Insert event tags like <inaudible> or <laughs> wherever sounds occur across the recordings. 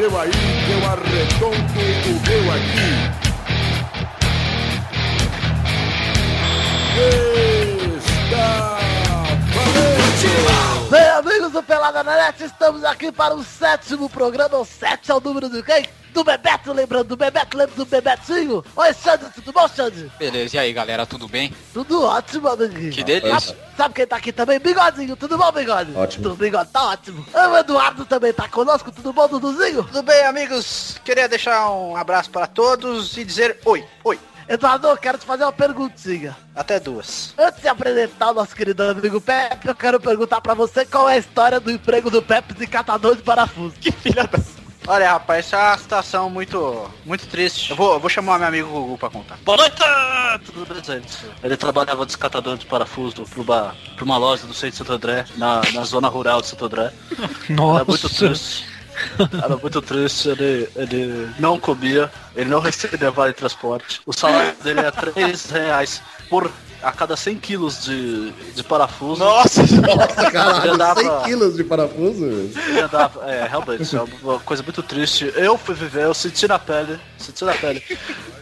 seu aí, que eu arredondo o meu aqui. Está amigos do Pelada na Net, estamos aqui para o sétimo programa. O sete é o número do quem? Do Bebeto, lembrando do Bebeto, lembra do Bebetinho? Oi, Xande, tudo bom, Xande? Beleza, e aí galera, tudo bem? Tudo ótimo, amiguinho. Que delícia. Sabe, sabe quem tá aqui também? Bigodinho, tudo bom, Bigode? Ótimo. Tudo bigode, tá ótimo. O Eduardo também tá conosco, tudo bom, Duduzinho? Tudo bem, amigos? Queria deixar um abraço para todos e dizer oi, oi. Eduardo, eu quero te fazer uma perguntinha. Até duas. Antes de apresentar o nosso querido amigo Pepe, eu quero perguntar pra você qual é a história do emprego do Pepe de catador de parafuso. Que filha da... Olha, rapaz, essa é uma situação muito, muito triste. Eu vou, eu vou chamar meu amigo Gugu pra contar. Boa noite! Tudo bem, gente? Ele trabalhava descatador de parafuso pra uma, pra uma loja do centro de Santo André, na, na zona rural de Santo André. <laughs> Era muito triste. Era muito triste, ele, ele não comia, ele não recebia vale transporte. O salário dele é 3 reais por a cada 100 quilos de, de parafuso. Nossa! Nossa, caralho, Já dá 100 pra- quilos de parafuso? andava- é, realmente, é uma coisa muito triste. Eu fui viver, eu senti na pele, senti na pele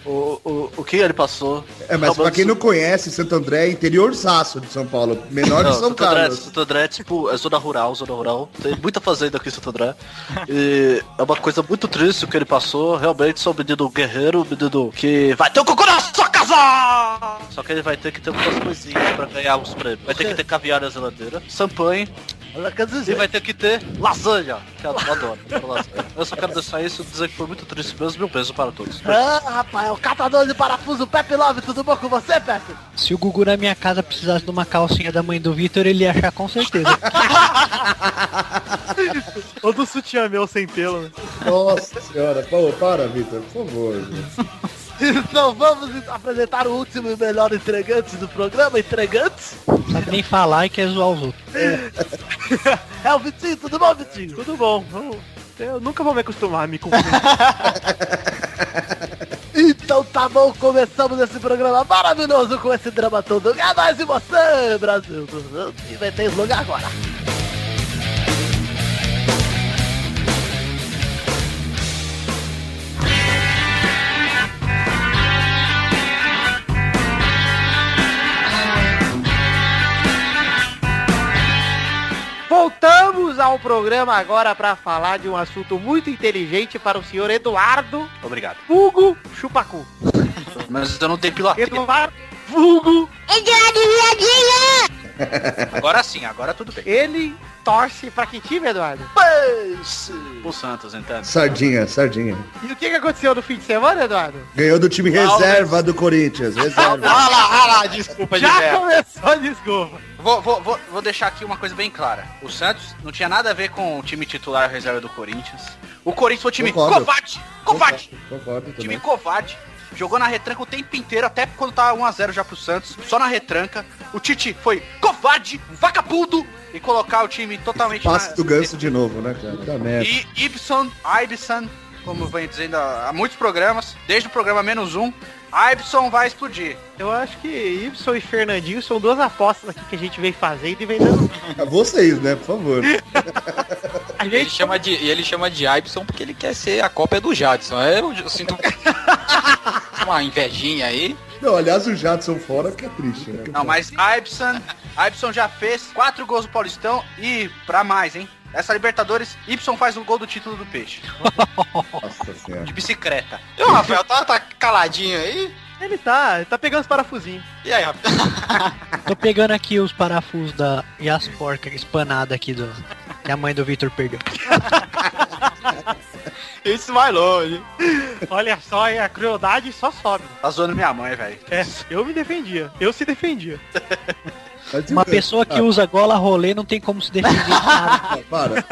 o, o, o que ele passou. É, mas pra quem não conhece, Santo André é interiorzaço de São Paulo, menor de Não, São Santo André, Carlos. Santo André é tipo, é zona rural, zona rural. Tem muita fazenda aqui em Santo André. <laughs> E é uma coisa muito triste o que ele passou. Realmente, sou um menino guerreiro, um menino que vai ter um cocô na sua casa! Só que ele vai ter que ter algumas coisinhas pra ganhar os prêmios. Vai ter que ter caviar na geladeira, champanhe Ela quer e vai ter que ter lasanha, que eu adoro. eu adoro lasanha. Eu só quero deixar isso e dizer que foi muito triste mesmo. Meu beijo para todos. Ah, rapaz, é o catador de parafuso Pepe Love, tudo bom com você, Pepe? Se o Gugu na minha casa precisasse de uma calcinha da mãe do Vitor, ele ia achar com certeza. <laughs> Ou do sutiã meu sem pelo, né? Nossa senhora, pô, para, Vitor, por favor. Então vamos apresentar o último e melhor entregante do programa, entregantes. Sabe nem falar e quer zoar os outros. É <laughs> o Vitinho, tudo bom, Vitinho? Tudo bom. Eu, eu nunca vou me acostumar a me confundir. <laughs> Então tá bom, começamos esse programa maravilhoso com esse drama todo. É nóis e você, Brasil. Inventei esse lugar agora. Voltamos ao programa agora para falar de um assunto muito inteligente para o senhor Eduardo Obrigado. Hugo Chupacu. Mas eu não tenho piloto. Eduardo Hugo, Agora sim, agora tudo bem. ele torce para que time, Eduardo? O Santos, então. Sardinha, sardinha. E o que, que aconteceu no fim de semana, Eduardo? Ganhou do time reserva do Corinthians, reserva. Ah lá, ah lá, desculpa, Já Gilberto. começou a desculpa. Vou, vou, vou, vou deixar aqui uma coisa bem clara. O Santos não tinha nada a ver com o time titular reserva do Corinthians. O Corinthians foi um time covarde. Covarde. Concordo Time covarde. Jogou na retranca o tempo inteiro, até quando tava 1x0 já pro Santos. Só na retranca. O Tite foi covarde, vagabundo. E colocar o time totalmente Passe na- do ganso de novo, né, cara? Tá merda. E Ibson, Ibson, como vem dizendo há muitos programas, desde o programa menos um, Ibson vai explodir. Eu acho que Ibson e Fernandinho são duas apostas aqui que a gente vem fazendo e vem dando. Vocês, né, por favor. <laughs> A Ele gente chama de, e ele chama de Ibson porque ele quer ser a cópia do Jadson. Eu, eu sinto <laughs> uma invejinha aí. Não, aliás, o Jadson fora que é triste, né? Não, mas Ibson, Ibson já fez quatro gols do Paulistão e pra mais, hein? Essa Libertadores, Y faz um gol do título do Peixe. Nossa senhora. De bicicleta. E o Rafael tá, tá caladinho aí? Ele tá, ele tá pegando os parafusinhos. E aí, Rafael? <laughs> Tô pegando aqui os parafusos da e as porcas espanadas aqui do que a mãe do Vitor perdeu. <laughs> <laughs> Isso vai longe. Olha só, e a crueldade só sobe. Tá zoando minha mãe, velho. É, eu me defendia. Eu se defendia. <laughs> Mas Uma pessoa que usa gola rolê não tem como se defender de nada. <laughs> ah, Para.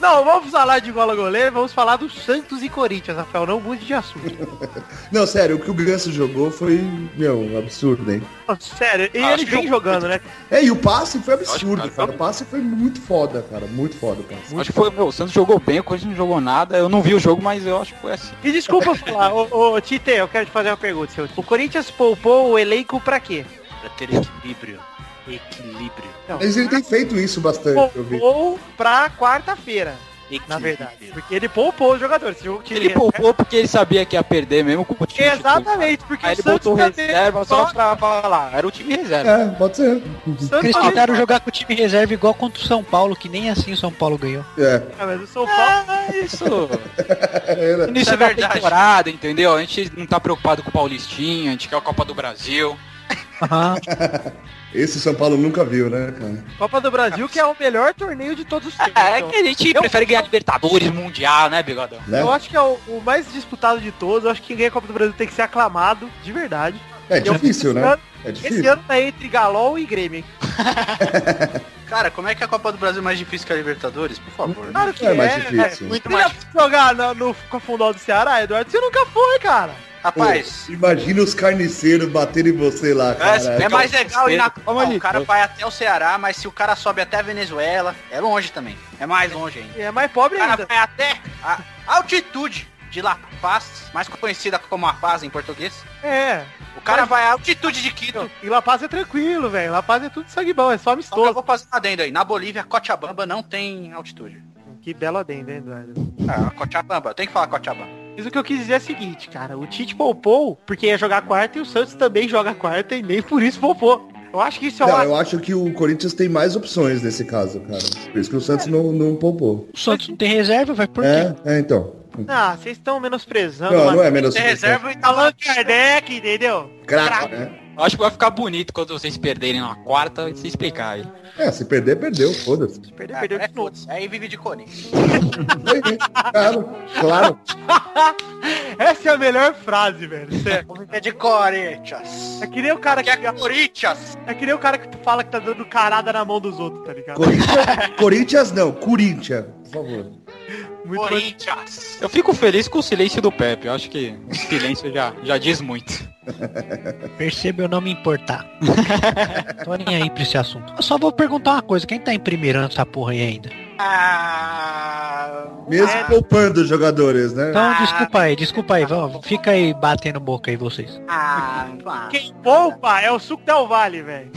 Não, vamos falar de gola goleiro, vamos falar do Santos e Corinthians, Rafael. Não mude de assunto. <laughs> Não, sério, o que o Ganso jogou foi, meu, um absurdo, hein? Sério, e Acho ele vem eu- jogando, né? É, e o passe foi absurdo, Lógico, cara. cara. O passe foi muito foda, cara. Muito foda o passe. Acho que foi, meu, o Santos jogou bem, o Corinthians não jogou nada. Eu não vi o jogo, mas eu acho que foi assim. E desculpa falar, ô, ô Tite, eu quero te fazer uma pergunta. Seu. O Corinthians poupou o elenco pra quê? Pra ter equilíbrio. Equilíbrio. Não, Mas ele tem feito isso bastante, poupou pra quarta-feira. na verdade. Porque ele poupou os jogadores. Ele poupou porque ele sabia que ia perder mesmo com o time. Exatamente, porque Aí o ele Santos botou reserva só pra falar. Era o time reserva. É, pode ser. Santos Eles tentaram jogar com o time reserva igual contra o São Paulo, que nem assim o São Paulo ganhou. É. Ah, mas o São Paulo... Ah, isso. <laughs> Era. Início é da verdade. temporada, entendeu? A gente não tá preocupado com o Paulistinha, a gente quer a Copa do Brasil. Esse São Paulo nunca viu, né, cara? Copa do Brasil, que é o melhor torneio de todos os tempos. É então. que a gente prefere ganhar Libertadores, Mundial, né, Bigodão? Né? Eu acho que é o, o mais disputado de todos. Eu acho que quem ganha a Copa do Brasil tem que ser aclamado, de verdade. É Eu- difícil, né? É Esse difícil. ano tá entre Galol e Grêmio. hein? <laughs> Cara, como é que a Copa do Brasil é mais difícil que a Libertadores? Por favor. Claro que É é. mais é, difícil. Muito Você mais. já foi jogar no, no Confundal do Ceará, Eduardo? Você nunca foi, cara. Rapaz, Pô, imagina os carniceiros baterem em você lá, cara. é, é mais legal ir na Ó, ali. O cara vai até o Ceará, mas se o cara sobe até a Venezuela, é longe também. É mais longe ainda. E é mais pobre O cara ainda. vai até a altitude de La Paz, mais conhecida como La Paz em português. É. O cara vai à altitude de Quito. E La Paz é tranquilo, velho. La Paz é tudo sangue bom, é só Só que eu amistoso. vou fazer um adendo aí. Na Bolívia, Cochabamba não tem altitude. Que belo adendo, hein, Eduardo? Ah, Cochabamba, tem que falar Cochabamba. Mas o que eu quis dizer é o seguinte, cara. O Tite poupou porque ia jogar quarta e o Santos também joga quarta e nem por isso poupou. Eu acho que isso é Não, uma... eu acho que o Corinthians tem mais opções nesse caso, cara. Por isso que o Santos não, não poupou. O Santos não tem reserva, vai por quê? É, é, então. Ah, vocês estão menosprezando. Não, mano. não é menos Tem reserva e tá Allan Kardec, entendeu? Craque, né? Eu acho que vai ficar bonito quando vocês perderem na quarta e se explicar aí. É, se perder, perdeu, foda-se. Perdeu, É, perdeu é de novo. Aí vive de Corinthians. <laughs> Claro, claro. <laughs> Essa é a melhor frase, velho. É de Corinthians. É que nem o cara Que que... é Corinthians. É que nem o cara que fala que tá dando carada na mão dos outros, tá ligado? Corinthians, Corinthians não, Corinthians, por favor. Muito Corinthians. Eu fico feliz com o silêncio do Pepe. Eu acho que o silêncio já, já diz muito. Perceba eu não me importar. Tô nem aí pra esse assunto. Eu só vou perguntar uma coisa, quem tá em primeiro nessa porra aí ainda? Ah, Mesmo é, poupando os jogadores, né? Então desculpa aí, desculpa aí, vamos, fica aí batendo boca aí vocês. ah. Quem poupa é o suco Del Vale, velho.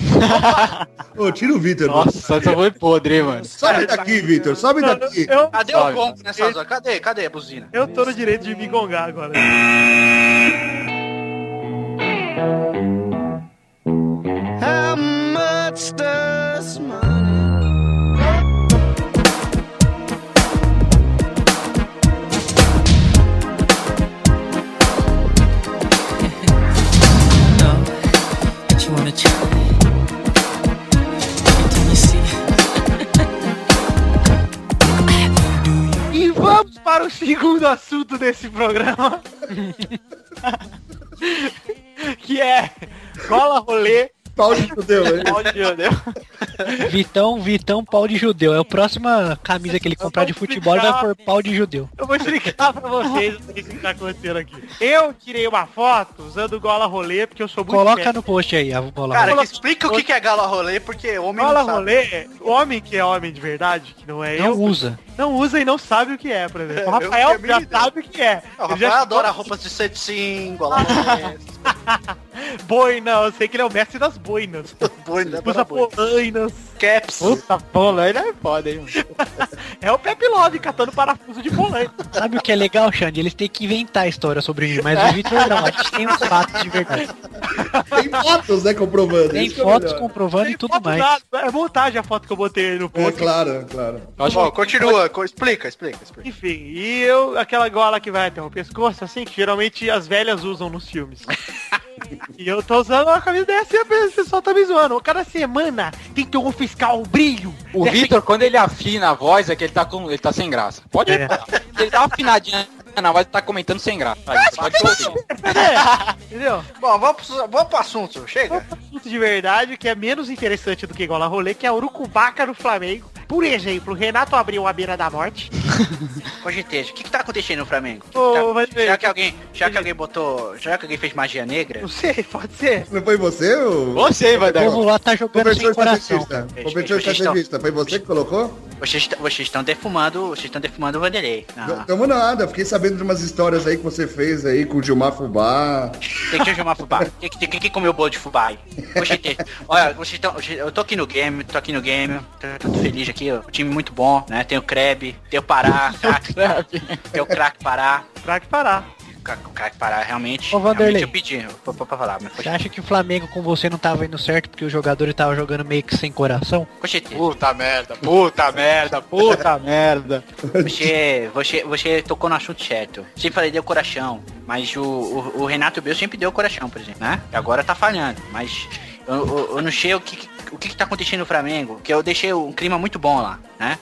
Ô, tira o Vitor. Nossa, só foi podre, mano. Sobe daqui, Vitor, sobe daqui. Eu, Cadê Sobe. o gongo nessa hora? Cadê? Cadê a buzina? eu tô no direito de me gongar agora. that you o segundo assunto desse programa. <laughs> que é cola rolê. Pau de judeu, hein? Pau de judeu. Vitão, Vitão, pau de judeu. É a próxima camisa que ele comprar de futebol vai por pau de judeu. Eu vou explicar pra vocês o que tá acontecendo aqui. Eu tirei uma foto usando gola rolê, porque eu sou muito Coloca no post aí a bola. Cara, explica o que é galo rolê, porque homem Gola não sabe. rolê, homem que é homem de verdade, que não é não eu, usa. não usa e não sabe o que é, por exemplo. O Eu Rafael a já sabe o que é. Não, o Rafael adora roupas de cetim, gola <laughs> rolê. Boina, eu sei que ele é o mestre das boinas. Boina, Usa adora boina. polainas. Caps. Puta, polaina é foda, hein? <laughs> É o Pepe Love catando parafuso de polaina. Sabe o que é legal, Xande? Eles têm que inventar a história sobre mim, mas o Vitor não. A gente tem os fatos de verdade. Tem fotos, né, comprovando. Tem isso é fotos melhor. comprovando e Tem tudo foto mais. nada, É montagem a foto que eu botei no É, post. claro, é claro. Acho Ó, que- continua, co- explica, explica, explica. Enfim, e eu, aquela gola que vai até o pescoço, assim, que geralmente as velhas usam nos filmes. <laughs> <laughs> e eu tô usando uma camisa dessa e o pessoal tá me zoando. Cada semana tem que confiscar o brilho. O Vitor, quando ele afina a voz, é que ele tá, com, ele tá sem graça. Pode É. Ele dá uma afinadinha na voz, tá comentando sem graça. Aí, pode ouvir. <laughs> Entendeu? Bom, vamos pro, vamos pro assunto, chega. assunto de verdade que é menos interessante do que gola rolê, que é o Urucubaca no Flamengo. Por exemplo, o Renato abriu a beira da morte. <laughs> GT, o que que tá acontecendo no Flamengo? Ô, Tá- mas, já que alguém, já que alguém botou, já que alguém fez magia negra, Não sei, pode ser. Não foi você, o Você, vai O povo lá tá jogando professor sem coração. estrategista? Gente, Professor vocês foi você que colocou? Vocês, vocês estão defumando, vocês estão defumando o Vanderlei. Ah. Tamo nada, fiquei sabendo de umas histórias aí que você fez aí com o Gilmar Fubá. Tem que chamar fubá. Quem que, quem que comeu bolo de fubá aí? Olha, vocês estão, eu tô aqui no game, tô aqui no game, tô, tô feliz aqui ó, um time muito bom, né? Tem o Kreb, tem o Pará, <laughs> tem o craque Pará. Craque Pará. Pará, realmente, Ô, Vanderlei. realmente eu pedi pra, pra, falar, mas Você acha que o Flamengo com você não tava indo certo porque o jogador tava jogando meio que sem coração? Puta merda, puta merda, puta <laughs> merda. Você, você, você tocou no assunto certo. Sempre falei deu coração, mas o, o, o Renato Bel sempre deu coração, por exemplo, né? E agora tá falhando, mas eu, eu, eu não sei o que, que- o que, que tá acontecendo no Flamengo, que eu deixei um clima muito bom lá, né?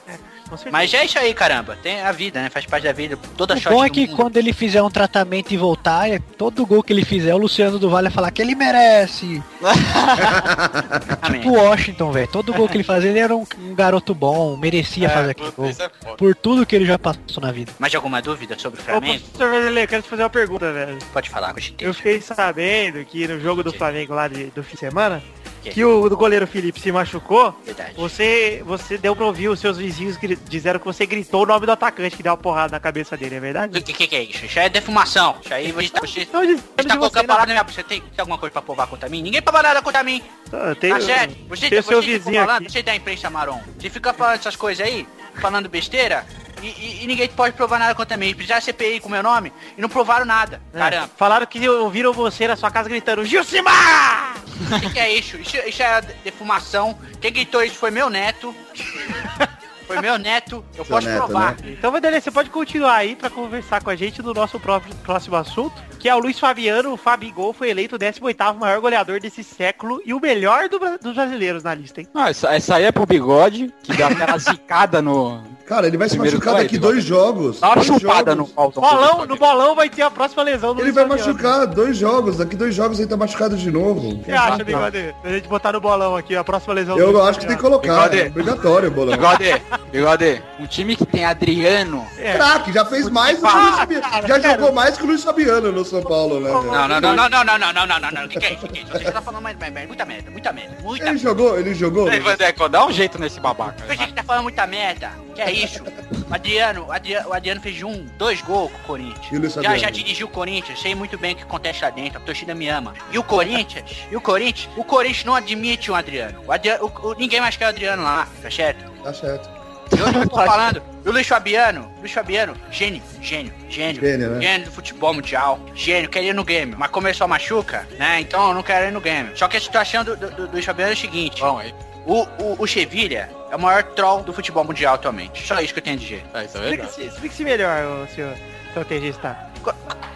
Com certeza. Mas é isso aí, caramba. Tem a vida, né? Faz parte da vida. Toda O sorte bom é que mundo. quando ele fizer um tratamento e voltar, é- todo gol que ele fizer, o Luciano do Vale vai falar que ele merece. <laughs> Tipo o Washington, velho. Todo gol que ele fazia, ele era um, um garoto bom, merecia fazer aquele gol. é. Por tudo que ele já passou na vida. Mais alguma dúvida sobre o Ô, Flamengo? professor eu quero te fazer uma pergunta, velho. Pode falar, com Eu fiquei sabendo que no jogo do Flamengo lá de- do fim de semana, Que? que o do goleiro Felipe se machucou, Verdade. você, você deu pra ouvir os seus vizinhos gri- disseram que você gritou o nome do atacante que deu uma porrada na cabeça dele, é verdade? O que, que, que é isso? Isso aí é defumação. Isso aí você, você, Estão dizendo você de tá você, colocando palavra na minha Você tem, tem alguma coisa pra provar contra mim? Ninguém prova nada contra mim. Tá, Tem, Tá certo? Você, tem você seu fica vizinho falando, aqui. você da imprensa marrom. Você fica falando essas coisas aí, falando besteira, e, e- e ninguém pode provar nada contra mim. Precisaram CPI com meu nome e não provaram nada. É, Caramba. Falaram que ouviram você na sua casa gritando Gilcimar! O que, que é isso? isso? Isso é defumação. Quem gritou isso foi meu neto. Foi meu neto. Eu Seu posso neto, provar. né? Então, Vanderlei, você pode continuar aí pra conversar com a gente do nosso próprio, próximo assunto, que é o Luiz Fabiano. O Fabigol foi eleito o 18º maior goleador desse século e o melhor do dos brasileiros na lista, hein? Ah, essa, essa aí é pro bigode, que dá aquela <laughs> zicada no. Cara, ele vai se machucar vai, daqui dois jogos. Dá uma Dois chupada no pau Bolão, no bolão vai ter a próxima lesão do Ele vai machucar dois jogos. Daqui dois jogos ele tá machucado de novo. O que você acha, Bigode? A gente botar no bolão aqui a próxima lesão do Eu acho que tem que colocar. Bigode. É obrigatório o bolão. Bigode, bigode. Um time que tem Adriano. É. Craque, já fez mais do que o Luiz Fabiano. Já jogou mais que o Luiz Fabiano no São Paulo, né? Não, não, não, não, não, não, não, não, não, não, não. O que, que é isso? O que, é isso? Você tá falando mais, mais, mais, muita merda, muita merda, muita Ele jogou, ele jogou. Dá um jeito nesse babaca. A gente tá falando muita merda. Que é Adriano, o Adriano, o Adriano fez um, dois gols com o Corinthians. Já, já dirigiu o Corinthians, sei muito bem o que acontece lá dentro, a torcida me ama. E o Corinthians, e o Corinthians, o Corinthians não admite o Adriano. O Adriano o- o- ninguém mais quer o Adriano lá, tá certo? Tá certo. E hoje eu tô falando, e o Luiz Fabiano, Luiz Fabiano, gênio, gênio, gênio, Gênio, né? do futebol mundial, gênio, queria ir no game, mas como ele só machuca, né, então eu não quero ir no game. Só que a situação do, do, do Luiz Fabiano é o seguinte, Bom, aí. O, o, o Sevilha é o maior troll do futebol mundial atualmente, só isso que eu tenho a dizer. É, isso é verdade. Explique-se melhor, ô, senhor estrategista.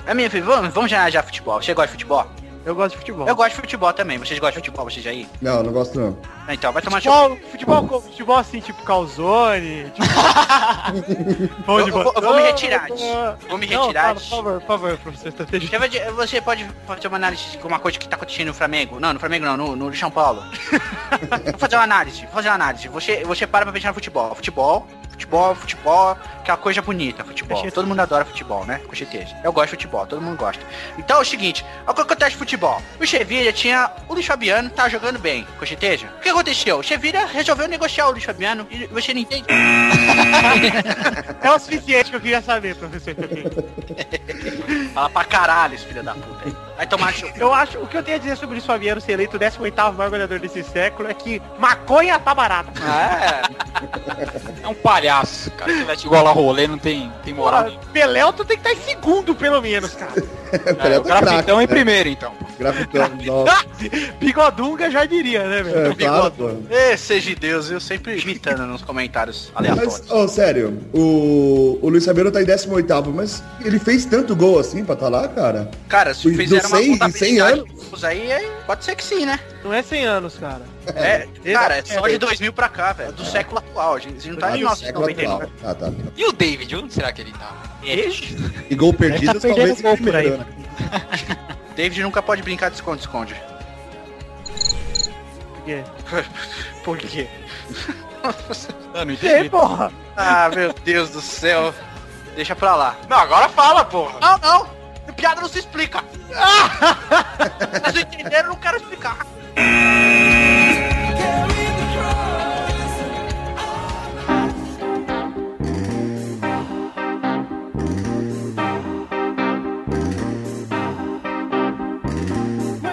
É minha filha, vamos, vamos já já futebol, você gosta de futebol? Eu gosto de futebol. Eu gosto de futebol também, vocês gostam de futebol, vocês aí? Não, não gosto não. Então, vai tomar. Futebol, futebol, futebol assim, tipo calzone, tipo... <laughs> Eu- eu vou- eu vou me retirar disso. Vou me Não, retirar disso. Por favor, por favor, professor vai- Você pode fazer uma análise de uma coisa que tá acontecendo no Flamengo? Não, no Flamengo não, no, no São Paulo. <laughs> vou fazer uma análise, vou fazer uma análise. Você, você para pra pensar no futebol. Futebol, futebol, futebol, que é uma coisa bonita, futebol. Todo mundo adora futebol, né? Com certeza. Eu gosto de futebol, todo mundo gosta. Então é o seguinte, olha o que acontece no futebol. O Chevilha tinha o Luiz Fabiano, tá jogando bem, com certeza. O que aconteceu? O Chevilha resolveu negociar o Luiz Fabiano e você não entende? <laughs> É o suficiente que eu queria saber, professor. Fala pra caralho, esse filho da puta aí. Vai tomar show. Eu acho, o que eu tenho a dizer sobre o Luiz Fabiano ser eleito o 18º maior goleador desse século é que maconha tá barata. É. É um palhaço, cara. Se tivesse igual a rolê, não tem, tem moral. Pelé, tu tem que estar em segundo, pelo menos, cara. <laughs> É, o grafitão em primeiro, então. Grafitão, <laughs> nossa. Bigodunga já diria, né, velho? É, claro, pô. Ê, seja de Deus, eu sempre imitando nos comentários aleatórios. Mas, ô, sério, o, o Luiz Fabiano tá em 18º, mas ele fez tanto gol assim pra tá lá, cara? Cara, se Do fizeram uma 100 em 100 contabilidade anos? aí, aí, pode ser que sim, né? Não é 100 anos, cara. É, cara, é só é. de 2000 pra cá, velho. Do século atual, a gente não tá Ah, em do nosso século atual. Ah, tá. E o David, onde será que ele tá? E gol perdido, <laughs> tá talvez gol por aí. né? <laughs> David nunca pode brincar de esconde-esconde. Por quê? <laughs> Por quê? Não Ei, entendi. porra! Ah, meu Deus do céu. Deixa pra lá. Não, agora fala, porra. Não, não. Piada não se explica. Vocês entenderam, não quero explicar.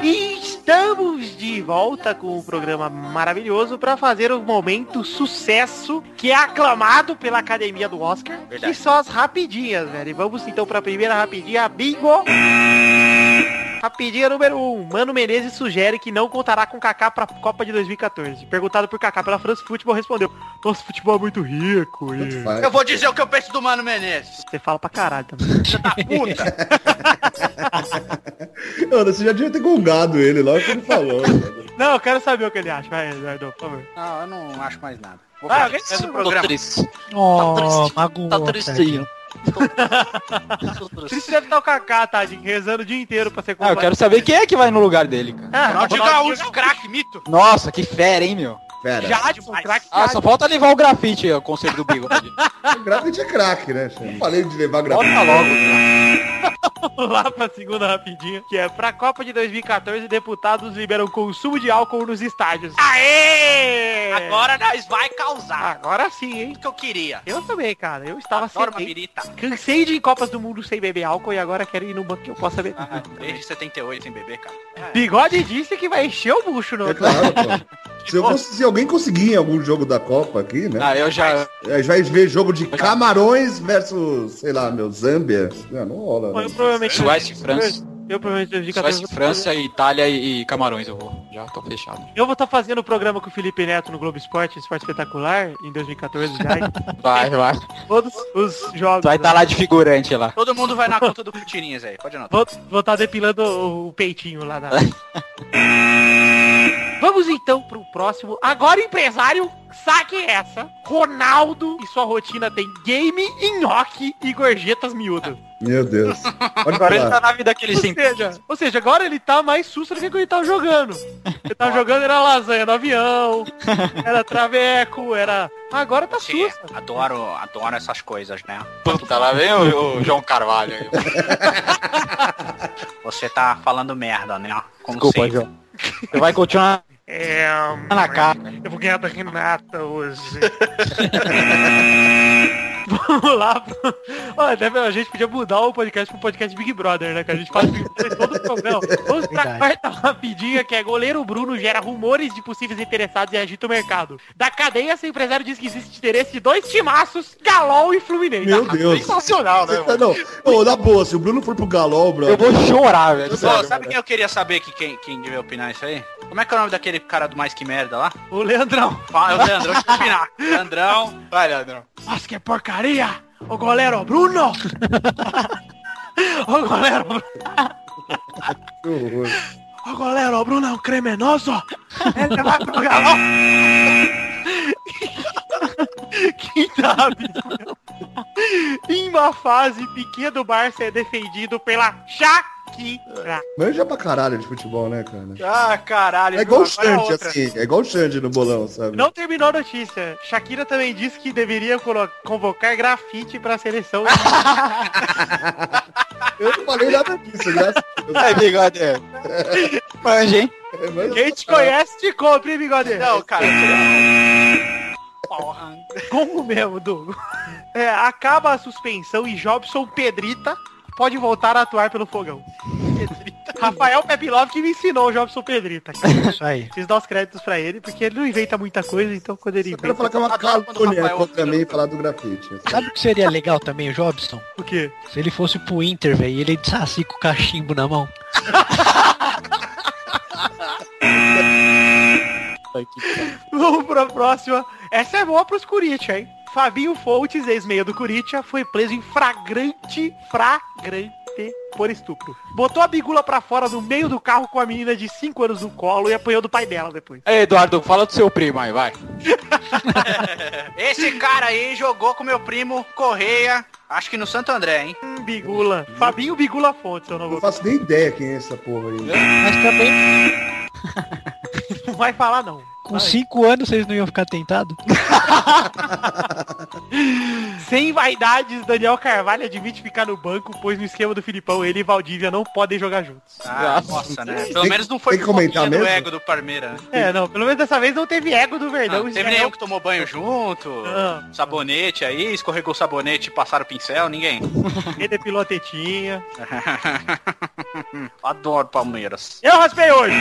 E estamos de volta com um programa maravilhoso pra fazer o momento sucesso que é aclamado pela academia do Oscar. Verdade. Que são as rapidinhas, velho. E vamos então pra primeira rapidinha, bingo! Rapidinha número 1. Um. Mano Menezes sugere que não contará com Kaká pra Copa de 2014. Perguntado por Kaká pela France Football, respondeu: Nosso futebol é muito rico. E... Eu vou dizer o que eu penso do Mano Menezes. Você fala pra caralho também. <laughs> Filha da puta. <laughs> Mano, você já devia ter gongado ele logo que ele falou. mano. Não, eu quero saber o que ele acha. Vai, Eduardo, por favor. Não, eu não acho mais nada. Vou fazer alguém esse sabe o programa. triste. Oh, magoou. Tá tristinho. <laughs> Triste deve estar o Kaká, tadinho, rezando o dia inteiro pra ser Ah, eu quero saber quem é que vai no lugar dele, cara. Ah, Ronaldinho Ronaldo Gaúcho, craque, mito. Nossa, que fera, hein, meu? Pera, Jadson, craque Ah, só falta levar o grafite, o conselho do bigode. o <laughs> grafite é craque, né? chefe? Eu falei de levar grafite. Bota logo, cara. Vamos lá pra segunda rapidinha, que é pra Copa de 2014, deputados liberam consumo de álcool nos estádios. Aê! Agora nós vai causar. Agora sim, hein? Tudo que eu queria. Eu também, cara. Eu estava Adoro sem birita. Cansei de ir em Copas do Mundo sem beber álcool e agora quero ir no banco que eu possa beber. Ah, desde 78 sem beber, cara. Bigode disse que vai encher o bucho no É claro, pô. <laughs> Se, eu se alguém conseguir em algum jogo da Copa aqui, né? Ah, eu já... A gente vai ver jogo de Camarões versus, sei lá, meu, Zâmbia. Não, não rola. Eu Né? provavelmente... Suécia e França. Eu provavelmente 2014 Suécia, França, Itália e, Camarões eu vou. Já tô fechado. Eu vou estar fazendo o programa com o Felipe Neto no Globo Esporte, Esporte Espetacular, em 2014 já. <laughs> Vai, vai. Todos os jogos. Tu vai estar lá de figurante lá. Todo mundo vai na conta do Futirinhas aí, pode anotar. Vou estar depilando o, o peitinho lá na. <laughs> Vamos então pro próximo. Agora, empresário, saque essa. Ronaldo e sua rotina tem game, nhoque e gorjetas miúdas. Meu Deus. Pode Agora ele tá na vida que ele Ou seja, ou seja, agora ele tá mais susto do que quando ele tava jogando. Ele tava jogando, era lasanha no avião, era traveco, era... Agora tá Sim, susto. adoro, adoro essas coisas, né? Puta, lá vem o, o João Carvalho aí. Você tá falando merda, né? Como Desculpa, sempre. João. Você vai continuar É... na cara. Eu vou ganhar da Renata hoje. <laughs> <laughs> Vamos lá. pro- Olha, deve- a gente podia mudar o podcast pro podcast Big Brother, né? Que a gente faz Big Brother todo o programa. <laughs> Vamos pra Verdade. quarta rapidinha, que é goleiro Bruno gera rumores de possíveis interessados e agita o mercado. Da cadeia, seu empresário diz que existe interesse de dois timaços, Galol e Fluminense. Meu Deus. Sensacional, né, Tá, Não, Ô, na boa, se o Bruno for pro Galol, bro. Eu vou chorar, velho. Sério. sabe quem eu queria saber que quem, quem devia opinar isso aí? Como é que é o nome daquele cara do Mais Que Merda lá? O Leandrão. Fala, é o Leandrão, deixa eu opinar. <laughs> Leandrão, Vai, Leandrão. Nossa, que porcaria! Ô goleiro Bruno! Ô goleiro Bruno! Ô goleiro, o Bruno é um criminoso! Ele vai pro galão! Quinta rapidinho. Em uma fase, Piquet do Barça é defendido pela Shakira. Manja pra caralho de futebol, né, cara? Ah, caralho. É igual o Xande, outra. assim. É igual o Xande no bolão, sabe? Não terminou a notícia. Shakira também disse que deveria convocar grafite pra seleção. <laughs> Eu não falei nada disso, graças a Deus. Ai, bigode. é. Manja, hein? É, Quem te conhece, te compre, hein, bigode. Não, cara. Porra. Como mesmo, Douglas? É, acaba a suspensão e Jobson Pedrita pode voltar a atuar pelo fogão. <laughs> Rafael Pepilov que me ensinou o Jobson Pedrita. Cara. Isso aí. Preciso dar os créditos pra ele, porque ele não inventa muita coisa, então quando ele Eu quero inventa... falar que é uma calúnia contra mim falar do grafite. assim. Sabe o que seria legal também, o Jobson? O quê? Se ele fosse pro Inter, velho, e ele saci com o cachimbo na mão. <laughs> Vamos pra próxima. Essa é boa pros Corinthians, hein? Fabinho Fontes, ex-meia do Corinthians, foi preso em flagrante, flagrante por estupro. Botou a bigula pra fora no meio do carro com a menina de 5 anos no colo e apanhou do pai dela depois. Ei, Eduardo, fala do seu primo aí, vai. <laughs> Esse cara aí jogou com meu primo Correia, acho que no Santo André, hein? Hum, Bigula. Fabinho Bigula Fontes, eu não vou não faço nem ideia quem é essa porra aí. Mas também, <laughs> Não vai falar não. com cinco anos, vocês não iam ficar tentados? <laughs> Sem vaidades, Daniel Carvalho admite ficar no banco, pois no esquema do Filipão ele e Valdívia não podem jogar juntos. Ah, nossa, né? Pelo Tem- menos não foi comentar do mesmo? ego do Parmeira. né? É, não, pelo menos dessa vez não teve ego do Verdão. Não, teve nenhum que tomou banho junto, Ah. sabonete aí, escorregou o sabonete e passaram o pincel, ninguém. <laughs> Ele depilou a tetinha. <laughs> Adoro Palmeiras. Eu raspei hoje!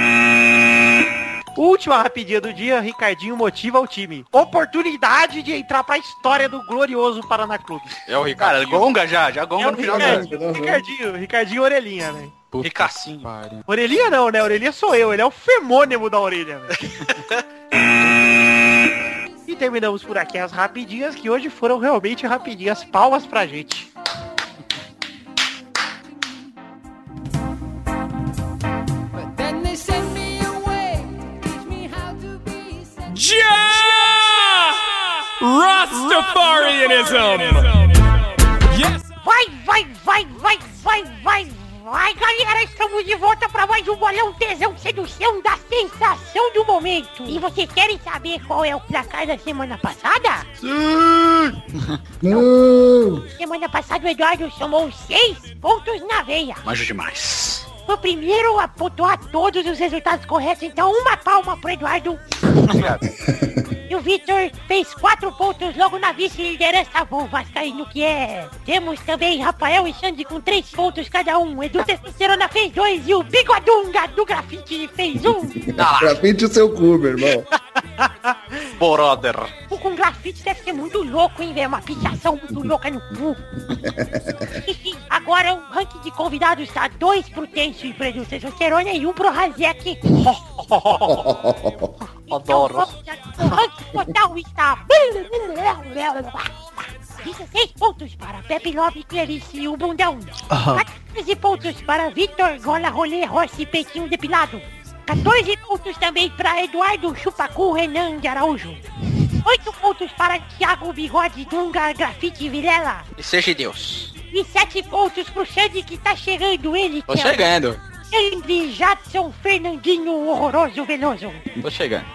Última rapidinha do dia, Ricardinho motiva o time. Oportunidade de entrar pra história do glorioso Paraná Clube. É o Cara, Ricardo. gonga já, já É gonga o no final do ano. Ricardinho, Ricardinho, Ricardinho Orelhinha, velho. Ricacinho. Orelhinha não, né? Orelhinha sou eu, ele é o femônimo da orelha, velho. <laughs> e terminamos por aqui as rapidinhas, que hoje foram realmente rapidinhas. Palmas pra gente. Vai, vai, vai, vai, vai, vai, vai, galera, estamos de volta para mais um bolão tesão sedução da sensação do momento. E vocês querem saber qual é o placar da semana passada? Não! Semana passada o Eduardo somou seis pontos na veia. Manjo demais. Foi o primeiro a pontuar todos os resultados corretos, então uma palma pro Eduardo. <laughs> E o Vitor fez quatro pontos logo na vice-liderança. Bom, Vascaíno que é. Temos também Rafael e Xande com três pontos cada um. Edu Testosterona fez dois e o Bigodunga do Grafite fez um. <laughs> Grafite o seu cu, meu irmão. <laughs> Brother. O com grafite deve ser muito louco, hein, velho? Uma pichação muito louca no cu. <laughs> Enfim, agora o ranking de convidados tá dois pro Tenso e pro Edu Testosterona e um pro Razek. Adoro. O ranking total está... 16 pontos para Pepe Love, Clarice e o Bundão. 14 pontos para Vitor, Gola Rolê, Rossi, Peitinho Depilado. 14 pontos também para Eduardo Chupacu, Renan de Araújo. 8 pontos para Thiago Bigode, Dunga, Grafite e Vilela. E seja Deus. E 7 pontos pro Xande que tá chegando ele, Tô que é Xande Jadson Fernandinho Horroroso Veloso. Tô chegando.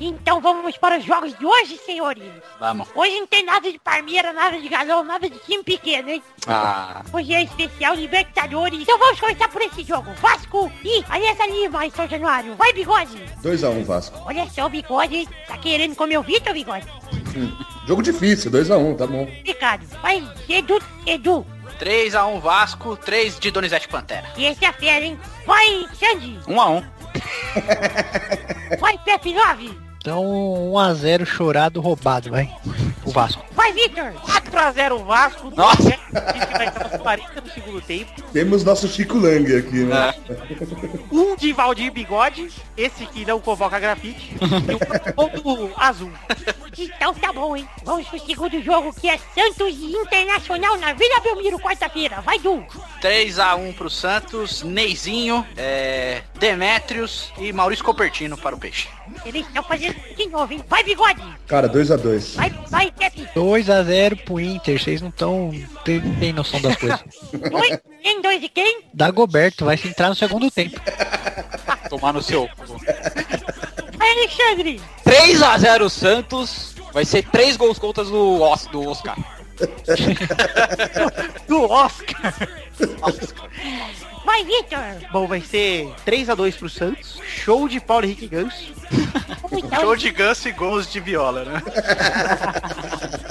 Então vamos para os jogos de hoje, senhores. Vamos. Hoje não tem nada de Parmeira, nada de Galão, nada de time pequeno, hein? Ah, Hoje é especial Libertadores. Então vamos começar por esse jogo. Vasco e Aliança Lima em São Januário. Vai, Bigode. 2x1 Vasco. Olha só o Bigode. Tá querendo comer o Vitor, Bigode? Jogo difícil, 2x1, tá bom. Ricardo. Vai, Edu, Edu. 3x1 Vasco, 3 de Donizete Pantera. E esse é fera, hein? Vai, Xande. um a um. Vai, Pepe 9. Então, 1x0 chorado, roubado, vai. O Vasco. Vai, Vitor. 4x0 Vasco. Nossa. A gente vai estar nos 40 do segundo tempo. Temos nosso Chico Lang aqui, né? <laughs> Um de Valdir Bigode. Esse que não convoca grafite. E um <laughs> do Azul. Então tá bom, hein? Vamos pro segundo jogo que é Santos e Internacional na Vila Belmiro, quarta-feira. Vai, Du. 3x1 pro Santos, Neizinho, é, Demétrios e Maurício Copertino para o Peixe. Eles estão fazendo de novo, hein? Vai, Bigode. Cara, 2x2. Vai, vai, Pepe. 2x0 pro Inter, vocês não estão. Tem, tem noção das coisas. <laughs> Dois, quem, dois e quem? Dagoberto vai se entrar no segundo tempo. Tomar no seu. Vai, Alexandre. 3 a 0 Santos. Vai ser 3 gols contra do, Os, do Oscar. <laughs> Do Oscar. Vai, Vitor. Bom, vai ser 3x2 pro Santos. Show de Paulo Henrique Ganso. Então, Show de ganso e gols de viola, né? <laughs>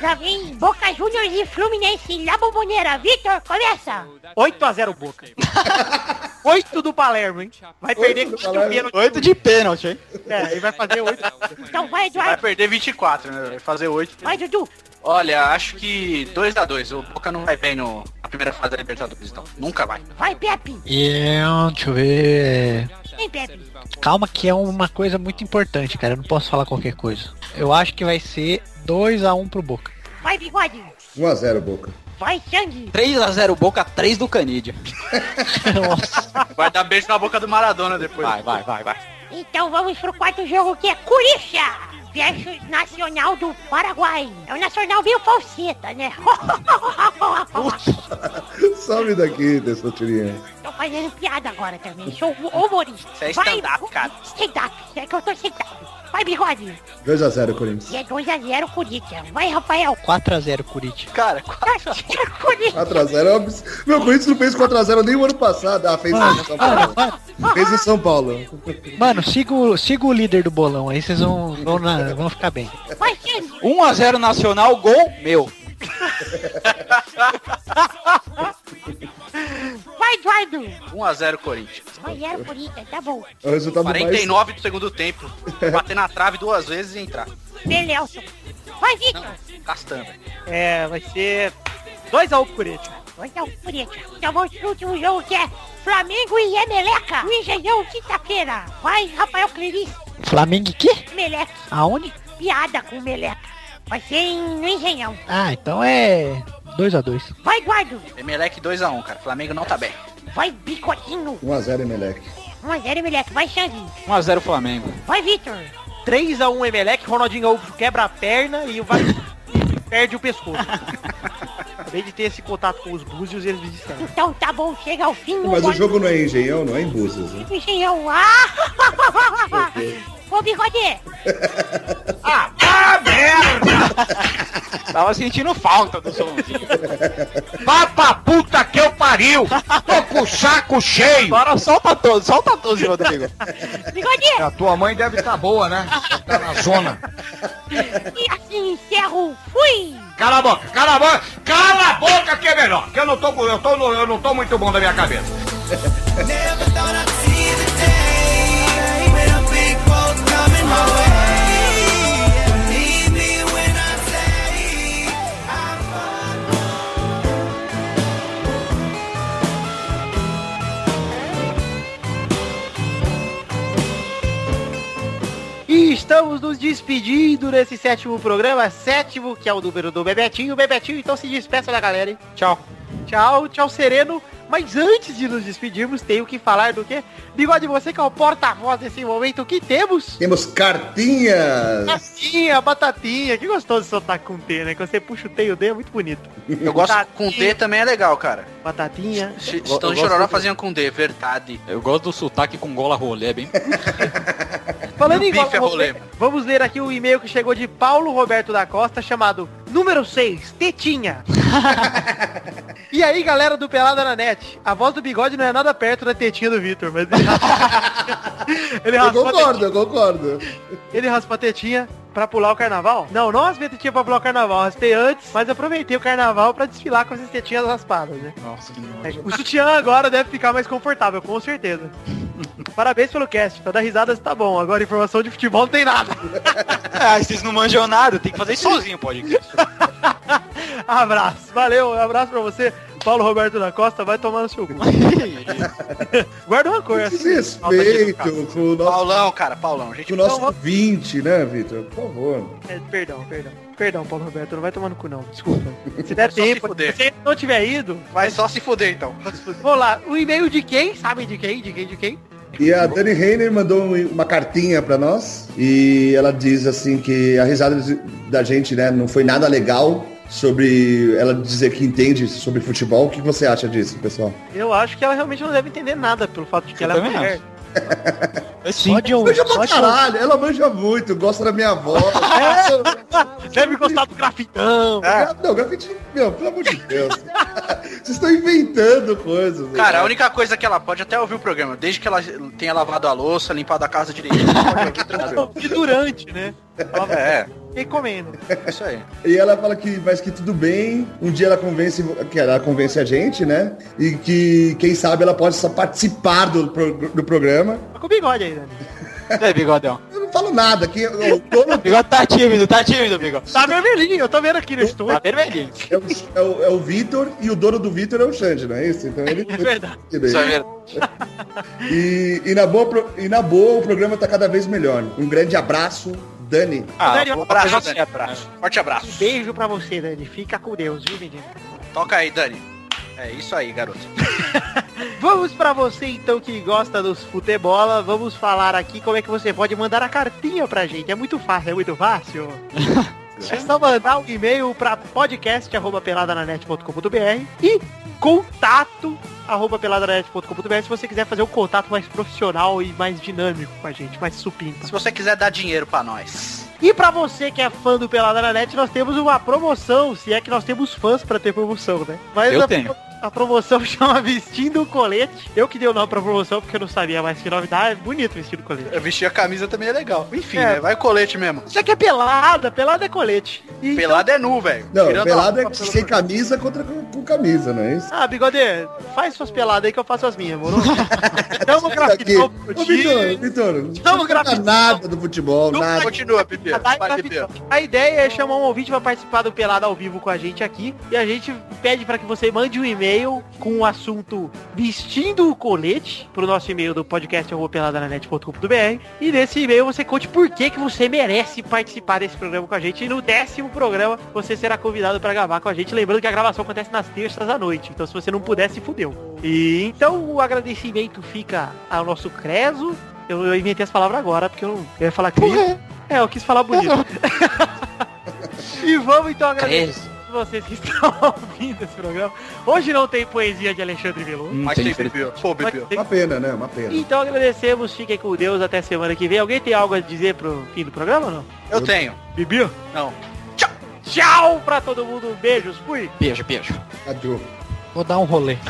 já vem Boca Juniors e Fluminense na bomboneira. Vitor, começa. 8x0 Boca. <laughs> 8 do Palermo, hein? Vai perder do com Palermo. o pênalti. 8 de pênalti, hein? É, ele vai fazer 8. Então vai, Vai Eduardo. perder 24, né? Vai fazer 8. Vai, Dudu. Olha, acho que 2x2. O Boca não vai bem no, na primeira fase da Libertadores, então. Nunca vai. Vai, Pepe. E deixa eu ver. Vem, Pepe. Calma que é uma coisa muito importante, cara. Eu não posso falar qualquer coisa. Eu acho que vai ser 2x1 pro Boca. Vai, Bigode. 1x0, Boca. Vai, Sandy. 3 a 0 Boca, 3 do Canidia. <laughs> Nossa. Vai dar beijo na boca do Maradona depois. Vai, vai, vai, vai. Então vamos pro quarto jogo que é Curixa versus Nacional do Paraguai. É o Nacional meio falseta, né? Some daqui, Testotirinha. Tô fazendo piada agora também. Sou humorista. Isso é stand-up, cara. Stand-up. É que eu tô sentado. Vai, bigode. 2x0, Corinthians. E é 2x0 Corinthians. Vai, Rafael. 4x0 Corinthians. Cara, 4x0 Corinthians. 4x0 é abs- Meu, Corinthians não fez 4x0 nem o ano passado. Ah, fez em São Paulo. Fez em São Paulo. Mano, siga o, siga o líder do bolão aí, vocês vão, vão, na- vão ficar bem. Vai, Sandy. 1 a 0 Nacional, gol meu. <laughs> Vai, Eduardo. 1x0 Corinthians. Vai, era Corinthians, tá bom. É o resultado 49 do segundo tempo. <laughs> Bater na trave duas vezes e entrar. Belelson. Vai, Victor. Castanha. É, vai ser 2x1 pro Corinthians. Vai dar um Corinthians. Então vamos pro último jogo que é Flamengo e Emeleca. No Engenhão, quinta-feira. Vai, Rafael Clerice. Flamengo e quê? Meleca. Aonde? Piada com Meleca. Vai ser em, no Engenhão. Ah, então é 2x2. Vai, Eduardo. Emelec 2x1, cara. Flamengo não tá bem. Vai, Bicotinho. 1x0 Emelec. 1x0 Emeleca. Vai, Xandinho. 1x0 Flamengo. Vai, Victor. 3x1 Emelec, Ronaldinho Gaúcho quebra a perna e vai <laughs> perde o pescoço. Acabei de ter esse contato com os búzios e eles me disseram. Então tá bom, chega ao fim. Mas o jogo não é em Engenhão, não é em Búzios, né? Engenhão. Ah! <laughs> Ô, Bigode. <laughs> Tava sentindo falta do somzinho. Vá pra puta que eu pariu! Tô com o saco cheio! Agora solta todos, solta todos, meu amigo. Bigode. A tua mãe deve estar boa, né? Tá na zona. E assim encerro. Fui. Cala a boca, cala a boca, cala a boca que é melhor. Que eu não tô, com- eu tô, eu não tô muito bom da minha cabeça. Despedindo nesse sétimo programa, sétimo, que é o número do Bebetinho. Bebetinho, então se despeça da galera, hein? Tchau. Tchau, tchau, Sereno. Mas antes de nos despedirmos, tenho que falar do quê? Bigode, você que é o porta-voz desse momento, o que temos? Temos cartinhas. Batatinha, batatinha. Que gostoso soltar com T, né? Quando você puxa o T e o D, é muito bonito. Eu gosto com Batatinha, D também é legal, cara. Batatinha. Estão de Chororó faziam com D, verdade. Eu gosto do sotaque com gola rolê, é bem. <laughs> <laughs> Falando em bife Gola é Rolê, rolê. vamos ler aqui o e-mail que chegou de Paulo Roberto da Costa, chamado Número 6, Tetinha. <laughs> e aí, galera do Pelada na Net, a voz do bigode não é nada perto da tetinha do Vitor, mas ele raspa, <laughs> ele Eu concordo, eu concordo. ele raspa a tetinha pra pular o carnaval. Não, não raspei a tetinha pra pular o carnaval, raspei antes, mas aproveitei o carnaval pra desfilar com essas tetinhas raspadas, né? Nossa, que É, O sutiã agora deve ficar mais confortável, com certeza. <laughs> Parabéns pelo cast, pra dar risadas tá bom. Agora informação de futebol não tem nada. <laughs> Ah, vocês não manjam nada, tem que fazer isso sozinho, pode. <laughs> Abraço, valeu, abraço pra você, Paulo Roberto da Costa, vai tomar no seu cu. <laughs> Guarda uma cor, assim. Desrespeito com o nosso, Paulão, cara, Paulão. Gente, com o nosso Então, vamos- 20, né, Vitor? Por favor. É, perdão, perdão. Perdão, Paulo Roberto, não vai tomar no cu não, desculpa. <laughs> Se der se tempo, fuder. se não tiver ido, vai só se fuder então. vamos lá. O e-mail de quem? Sabem de quem? De quem? De quem? E a Dani Reiner mandou um- uma cartinha pra nós e ela diz assim que a risada da gente, né, não foi nada legal sobre ela dizer que entende sobre futebol. O que você acha disso, pessoal? Eu acho que ela realmente não deve entender nada pelo fato de que Eu ela é mulher. Só de, ou- Manja pra só de, caralho, ela manja muito, gosta da minha voz. <laughs> Deve gostar do grafitão. Gra- Não, grafite, meu, pelo amor de Deus. <laughs> Vocês estão inventando coisas. né? Cara, a única coisa que ela pode até ouvir o programa, desde que ela tenha lavado a louça, limpado a casa direitinho, ela pode ouvir <laughs> tranquilo. De durante, né? Ela Recomendo. é isso aí. E ela fala que, mas que tudo bem, um dia ela convence, que ela convence a gente, né? E que, quem sabe, ela pode só participar do, do programa. Tá com o bigode aí, Dani. É, bigodão. Eu não falo nada, que o dono Bigode tá tímido, tá tímido, bigode. Tá vermelhinho, eu tô vendo aqui no estúdio. Tá vermelhinho. é o, é o, é o Vitor e o dono do Vitor é o Xande, não é isso? Então ele. <laughs> É verdade. Isso é verdade. E, e, na boa, e na boa, o programa tá cada vez melhor. Um grande abraço, Dani. Ah, Dani, vou abraço, Dani. abraço. Forte abraço. Beijo pra você, Dani. Fica com Deus, viu, menino? Toca aí, Dani. É isso aí, garoto. <laughs> Vamos pra você, então, que gosta dos futebola. Vamos falar aqui como é que você pode mandar a cartinha pra gente. É muito fácil, é muito fácil. <laughs> É só mandar um e-mail pra podcast.peladananet.com.br e contato arroba peladananet.com.br se você quiser fazer um contato mais profissional e mais dinâmico com a gente, mais supimpa. Se você quiser dar dinheiro pra nós. E pra você que é fã do Pelada na Net, nós temos uma promoção, se é que nós temos fãs pra ter promoção, né? Mas Eu a- tenho. A promoção <laughs> chama Vestindo o Colete. Eu que dei o nome pra promoção porque eu não sabia mais que nome dá. É bonito vestido colete. Eu vestir a camisa também é legal. Enfim, É. né? Vai colete mesmo. Isso aqui é pelada, pelada é colete. E Pelado é nu, velho. Não, Tirando pelado a- é sem camisa contra com, com camisa, não é isso? Ah, bigode, faz suas peladas aí que eu faço as minhas, moro? <laughs> Tamo Aqui. grafitão pro Vitor, time. Vitor, não Vamos toca gravar. nada do futebol, Não nada. Continua, Pipi. A, grafitão. Ideia é chamar um ouvinte para participar do Pelada ao vivo com a gente aqui. E a gente pede para que você mande um e-mail com o assunto vestindo o colete pro nosso e-mail do podcast peladananet.com.br. E nesse e-mail você conte por que, que você merece participar desse programa com a gente. E no décimo programa você será convidado para gravar com a gente. Lembrando que a gravação acontece nas terças à noite. Então se você não puder, se fudeu. E então o agradecimento fica ao nosso Creso. Eu, eu inventei as palavras agora, porque eu, não, eu ia falar Cris. É, eu quis falar bonito. <laughs> <laughs> e vamos então agradecer vocês que <laughs> estão ouvindo esse programa. Hoje não tem poesia de Alexandre Veloso. Mas tem. Pô, Pipi. Uma pena, né? Uma pena. Então agradecemos, fiquem com Deus até semana que vem. Alguém tem algo a dizer pro fim do programa ou não? Eu tenho. Bibi? Não. Tchau pra todo mundo, beijos, fui! Beijo, beijo. Adiós. Vou dar um rolê. <laughs>